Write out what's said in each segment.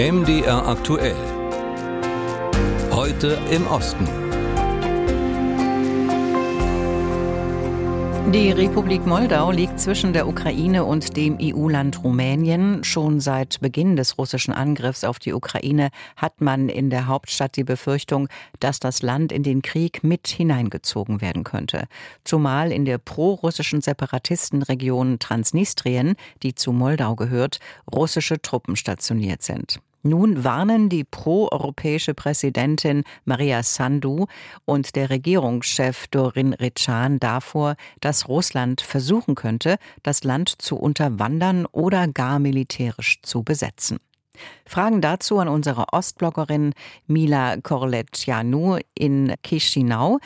MDR aktuell. Heute im Osten. Die Republik Moldau liegt zwischen der Ukraine und dem EU-Land Rumänien. Schon seit Beginn des russischen Angriffs auf die Ukraine hat man in der Hauptstadt die Befürchtung, dass das Land in den Krieg mit hineingezogen werden könnte. Zumal in der pro-russischen Separatistenregion Transnistrien, die zu Moldau gehört, russische Truppen stationiert sind. Nun warnen die proeuropäische Präsidentin Maria Sandu und der Regierungschef Dorin Ritschan davor, dass Russland versuchen könnte, das Land zu unterwandern oder gar militärisch zu besetzen. Fragen dazu an unsere Ostbloggerin Mila Korletjanu in Chisinau.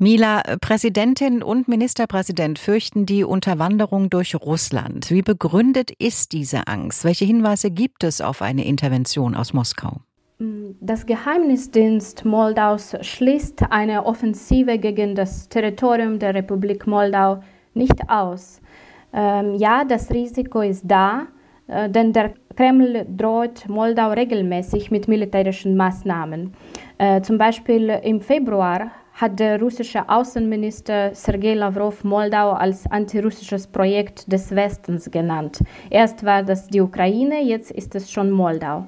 Mila, Präsidentin und Ministerpräsident fürchten die Unterwanderung durch Russland. Wie begründet ist diese Angst? Welche Hinweise gibt es auf eine Intervention aus Moskau? Das Geheimnisdienst Moldaus schließt eine Offensive gegen das Territorium der Republik Moldau nicht aus. Ähm, ja, das Risiko ist da, äh, denn der Kreml droht Moldau regelmäßig mit militärischen Maßnahmen. Äh, zum Beispiel im Februar hat der russische Außenminister Sergei Lavrov Moldau als antirussisches Projekt des Westens genannt. Erst war das die Ukraine, jetzt ist es schon Moldau.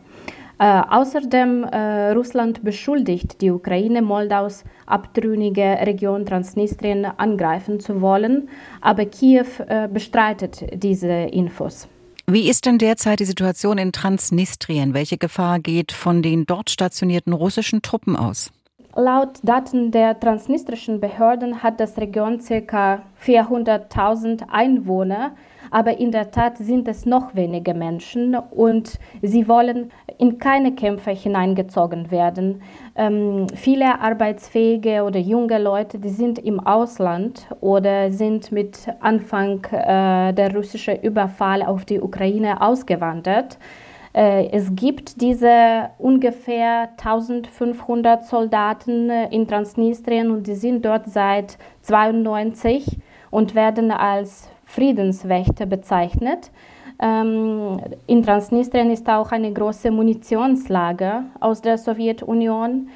Äh, außerdem äh, Russland beschuldigt die Ukraine, Moldaus abtrünnige Region Transnistrien angreifen zu wollen, aber Kiew äh, bestreitet diese Infos. Wie ist denn derzeit die Situation in Transnistrien? Welche Gefahr geht von den dort stationierten russischen Truppen aus? Laut Daten der transnistrischen Behörden hat das Region ca. 400.000 Einwohner, aber in der Tat sind es noch weniger Menschen und sie wollen in keine Kämpfe hineingezogen werden. Ähm, viele arbeitsfähige oder junge Leute, die sind im Ausland oder sind mit Anfang äh, der russischen Überfall auf die Ukraine ausgewandert. Äh, es gibt diese ungefähr 1500 Soldaten äh, in Transnistrien und die sind dort seit 92 und werden als Friedenswächter bezeichnet. Ähm, in Transnistrien ist auch eine große Munitionslager aus der Sowjetunion.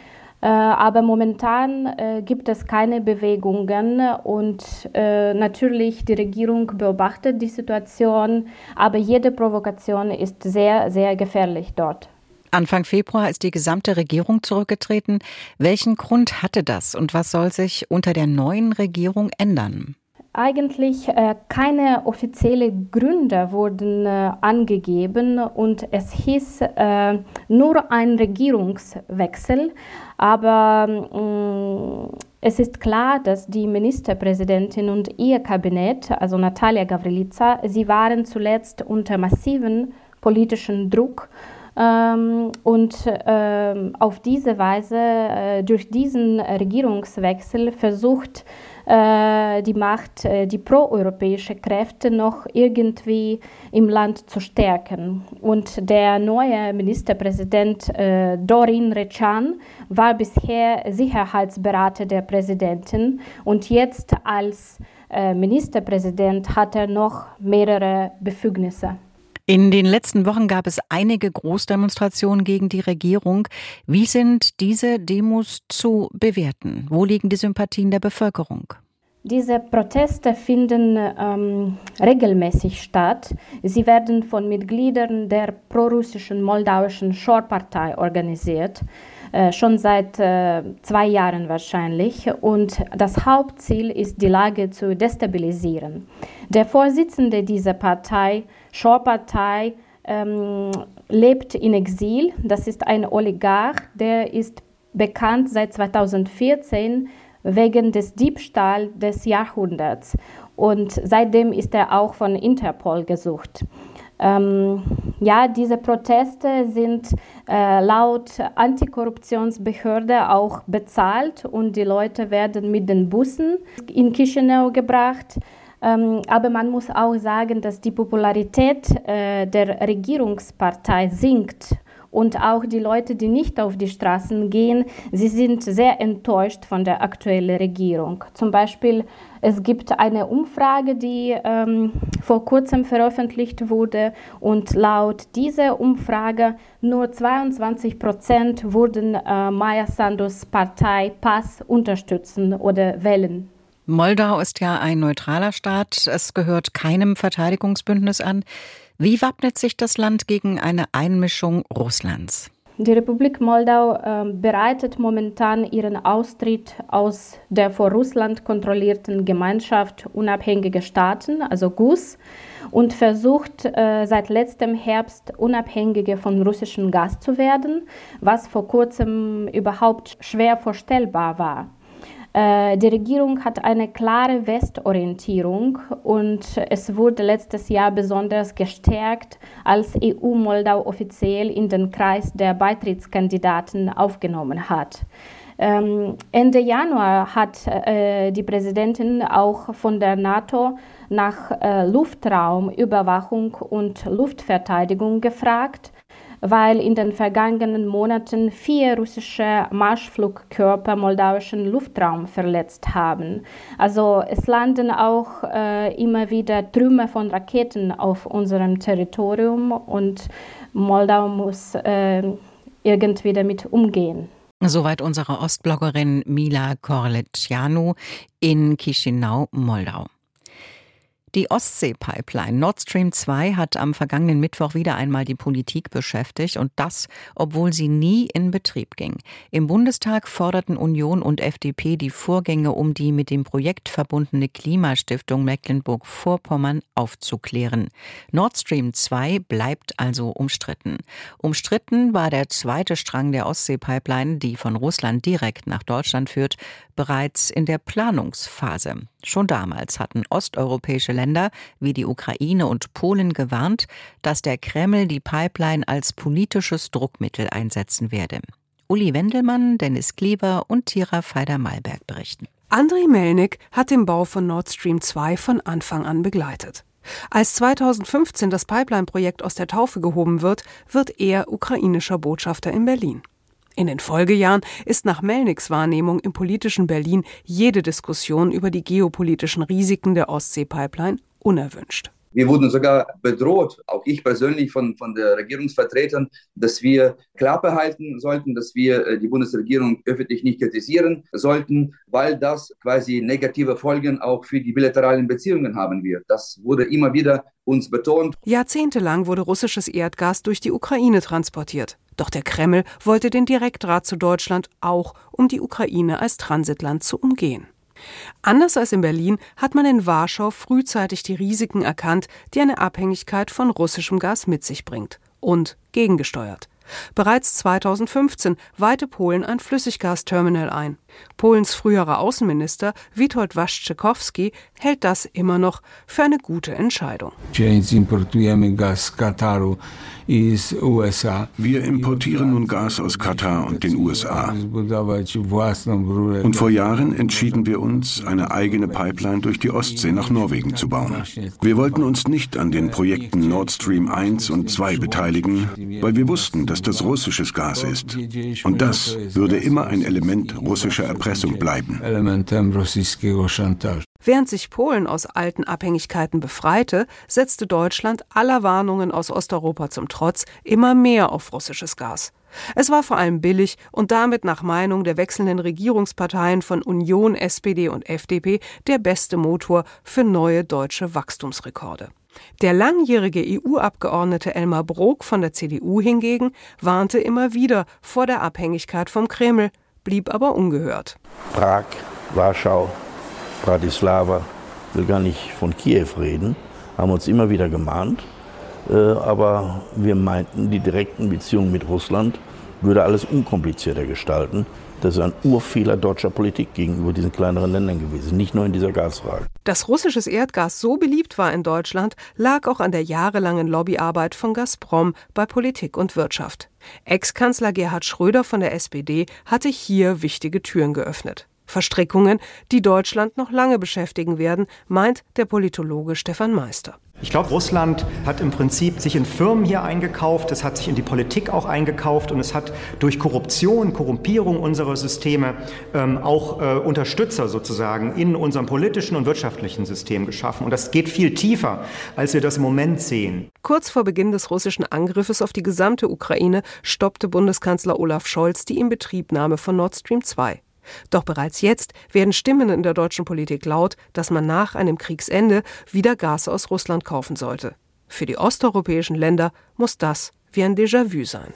Äh, aber momentan äh, gibt es keine Bewegungen und äh, natürlich die Regierung beobachtet die Situation, aber jede Provokation ist sehr, sehr gefährlich dort. Anfang Februar ist die gesamte Regierung zurückgetreten. Welchen Grund hatte das und was soll sich unter der neuen Regierung ändern? Eigentlich äh, keine offiziellen Gründe wurden äh, angegeben und es hieß äh, nur ein Regierungswechsel. Aber mm, es ist klar, dass die Ministerpräsidentin und ihr Kabinett, also Natalia Gavrilica, sie waren zuletzt unter massiven politischen Druck ähm, und ähm, auf diese Weise, äh, durch diesen Regierungswechsel versucht, äh, die Macht, äh, die proeuropäische Kräfte noch irgendwie im Land zu stärken. Und der neue Ministerpräsident äh, Dorin Rechan war bisher Sicherheitsberater der Präsidentin und jetzt als Ministerpräsident hat er noch mehrere Befugnisse. In den letzten Wochen gab es einige Großdemonstrationen gegen die Regierung. Wie sind diese Demos zu bewerten? Wo liegen die Sympathien der Bevölkerung? Diese Proteste finden ähm, regelmäßig statt. Sie werden von Mitgliedern der prorussischen moldauischen Schorpartei organisiert, äh, schon seit äh, zwei Jahren wahrscheinlich. Und das Hauptziel ist, die Lage zu destabilisieren. Der Vorsitzende dieser Partei, Schorpartei, ähm, lebt in Exil. Das ist ein Oligarch, der ist bekannt seit 2014 wegen des Diebstahls des Jahrhunderts. Und seitdem ist er auch von Interpol gesucht. Ähm, ja, diese Proteste sind äh, laut Antikorruptionsbehörde auch bezahlt und die Leute werden mit den Bussen in Chisinau gebracht. Ähm, aber man muss auch sagen, dass die Popularität äh, der Regierungspartei sinkt und auch die Leute, die nicht auf die Straßen gehen, sie sind sehr enttäuscht von der aktuellen Regierung. Zum Beispiel, es gibt eine Umfrage, die ähm, vor kurzem veröffentlicht wurde und laut dieser Umfrage nur 22 Prozent würden äh, Maya Sandos Partei PAS unterstützen oder wählen. Moldau ist ja ein neutraler Staat. Es gehört keinem Verteidigungsbündnis an. Wie wappnet sich das Land gegen eine Einmischung Russlands? Die Republik Moldau äh, bereitet momentan ihren Austritt aus der vor Russland kontrollierten Gemeinschaft unabhängiger Staaten, also GUS, und versucht äh, seit letztem Herbst unabhängiger von russischem Gas zu werden, was vor kurzem überhaupt schwer vorstellbar war. Äh, die Regierung hat eine klare Westorientierung und es wurde letztes Jahr besonders gestärkt, als EU Moldau offiziell in den Kreis der Beitrittskandidaten aufgenommen hat. Ähm, Ende Januar hat äh, die Präsidentin auch von der NATO nach äh, Luftraumüberwachung und Luftverteidigung gefragt weil in den vergangenen Monaten vier russische Marschflugkörper moldauischen Luftraum verletzt haben. Also es landen auch äh, immer wieder Trümmer von Raketen auf unserem Territorium und Moldau muss äh, irgendwie damit umgehen. Soweit unsere Ostbloggerin Mila Korletjanu in Chisinau, Moldau. Die Ostsee-Pipeline Nord Stream 2 hat am vergangenen Mittwoch wieder einmal die Politik beschäftigt und das, obwohl sie nie in Betrieb ging. Im Bundestag forderten Union und FDP die Vorgänge um die mit dem Projekt verbundene Klimastiftung Mecklenburg-Vorpommern aufzuklären. Nord Stream 2 bleibt also umstritten. Umstritten war der zweite Strang der Ostsee-Pipeline, die von Russland direkt nach Deutschland führt, bereits in der Planungsphase. Schon damals hatten osteuropäische Länder wie die Ukraine und Polen gewarnt, dass der Kreml die Pipeline als politisches Druckmittel einsetzen werde. Uli Wendelmann, Dennis Kleber und Tira Feider-Malberg berichten. Andrei Melnik hat den Bau von Nord Stream 2 von Anfang an begleitet. Als 2015 das Pipeline-Projekt aus der Taufe gehoben wird, wird er ukrainischer Botschafter in Berlin. In den Folgejahren ist nach Melniks Wahrnehmung im politischen Berlin jede Diskussion über die geopolitischen Risiken der Ostsee-Pipeline unerwünscht. Wir wurden sogar bedroht, auch ich persönlich von, von der Regierungsvertretern, dass wir Klappe halten sollten, dass wir äh, die Bundesregierung öffentlich nicht kritisieren sollten, weil das quasi negative Folgen auch für die bilateralen Beziehungen haben wird. Das wurde immer wieder uns betont. Jahrzehntelang wurde russisches Erdgas durch die Ukraine transportiert. Doch der Kreml wollte den Direktdraht zu Deutschland auch, um die Ukraine als Transitland zu umgehen. Anders als in Berlin hat man in Warschau frühzeitig die Risiken erkannt, die eine Abhängigkeit von russischem Gas mit sich bringt und gegengesteuert. Bereits 2015 weihte Polen ein Flüssiggasterminal ein. Polens früherer Außenminister Witold Waszczykowski hält das immer noch für eine gute Entscheidung. Wir importieren nun Gas aus Katar und den USA. Und vor Jahren entschieden wir uns, eine eigene Pipeline durch die Ostsee nach Norwegen zu bauen. Wir wollten uns nicht an den Projekten Nord Stream 1 und 2 beteiligen, weil wir wussten, dass das russisches Gas ist. Und das würde immer ein Element russischer russischer Erpressung bleiben. Während sich Polen aus alten Abhängigkeiten befreite, setzte Deutschland aller Warnungen aus Osteuropa zum Trotz immer mehr auf russisches Gas. Es war vor allem billig und damit nach Meinung der wechselnden Regierungsparteien von Union, SPD und FDP der beste Motor für neue deutsche Wachstumsrekorde. Der langjährige EU-Abgeordnete Elmar Brok von der CDU hingegen warnte immer wieder vor der Abhängigkeit vom Kreml blieb aber ungehört. Prag, Warschau, Bratislava, will gar nicht von Kiew reden, haben uns immer wieder gemahnt. Äh, aber wir meinten, die direkten Beziehungen mit Russland würde alles unkomplizierter gestalten. Das ist ein Urfehler deutscher Politik gegenüber diesen kleineren Ländern gewesen, nicht nur in dieser Gasfrage. Dass russisches Erdgas so beliebt war in Deutschland, lag auch an der jahrelangen Lobbyarbeit von Gazprom bei Politik und Wirtschaft. Ex-Kanzler Gerhard Schröder von der SPD hatte hier wichtige Türen geöffnet. Verstrickungen, die Deutschland noch lange beschäftigen werden, meint der Politologe Stefan Meister. Ich glaube, Russland hat im Prinzip sich in Firmen hier eingekauft, es hat sich in die Politik auch eingekauft und es hat durch Korruption, Korrumpierung unserer Systeme ähm, auch äh, Unterstützer sozusagen in unserem politischen und wirtschaftlichen System geschaffen. Und das geht viel tiefer, als wir das im Moment sehen. Kurz vor Beginn des russischen Angriffes auf die gesamte Ukraine stoppte Bundeskanzler Olaf Scholz die Inbetriebnahme von Nord Stream 2. Doch bereits jetzt werden Stimmen in der deutschen Politik laut, dass man nach einem Kriegsende wieder Gas aus Russland kaufen sollte. Für die osteuropäischen Länder muss das wie ein Déjà-vu sein.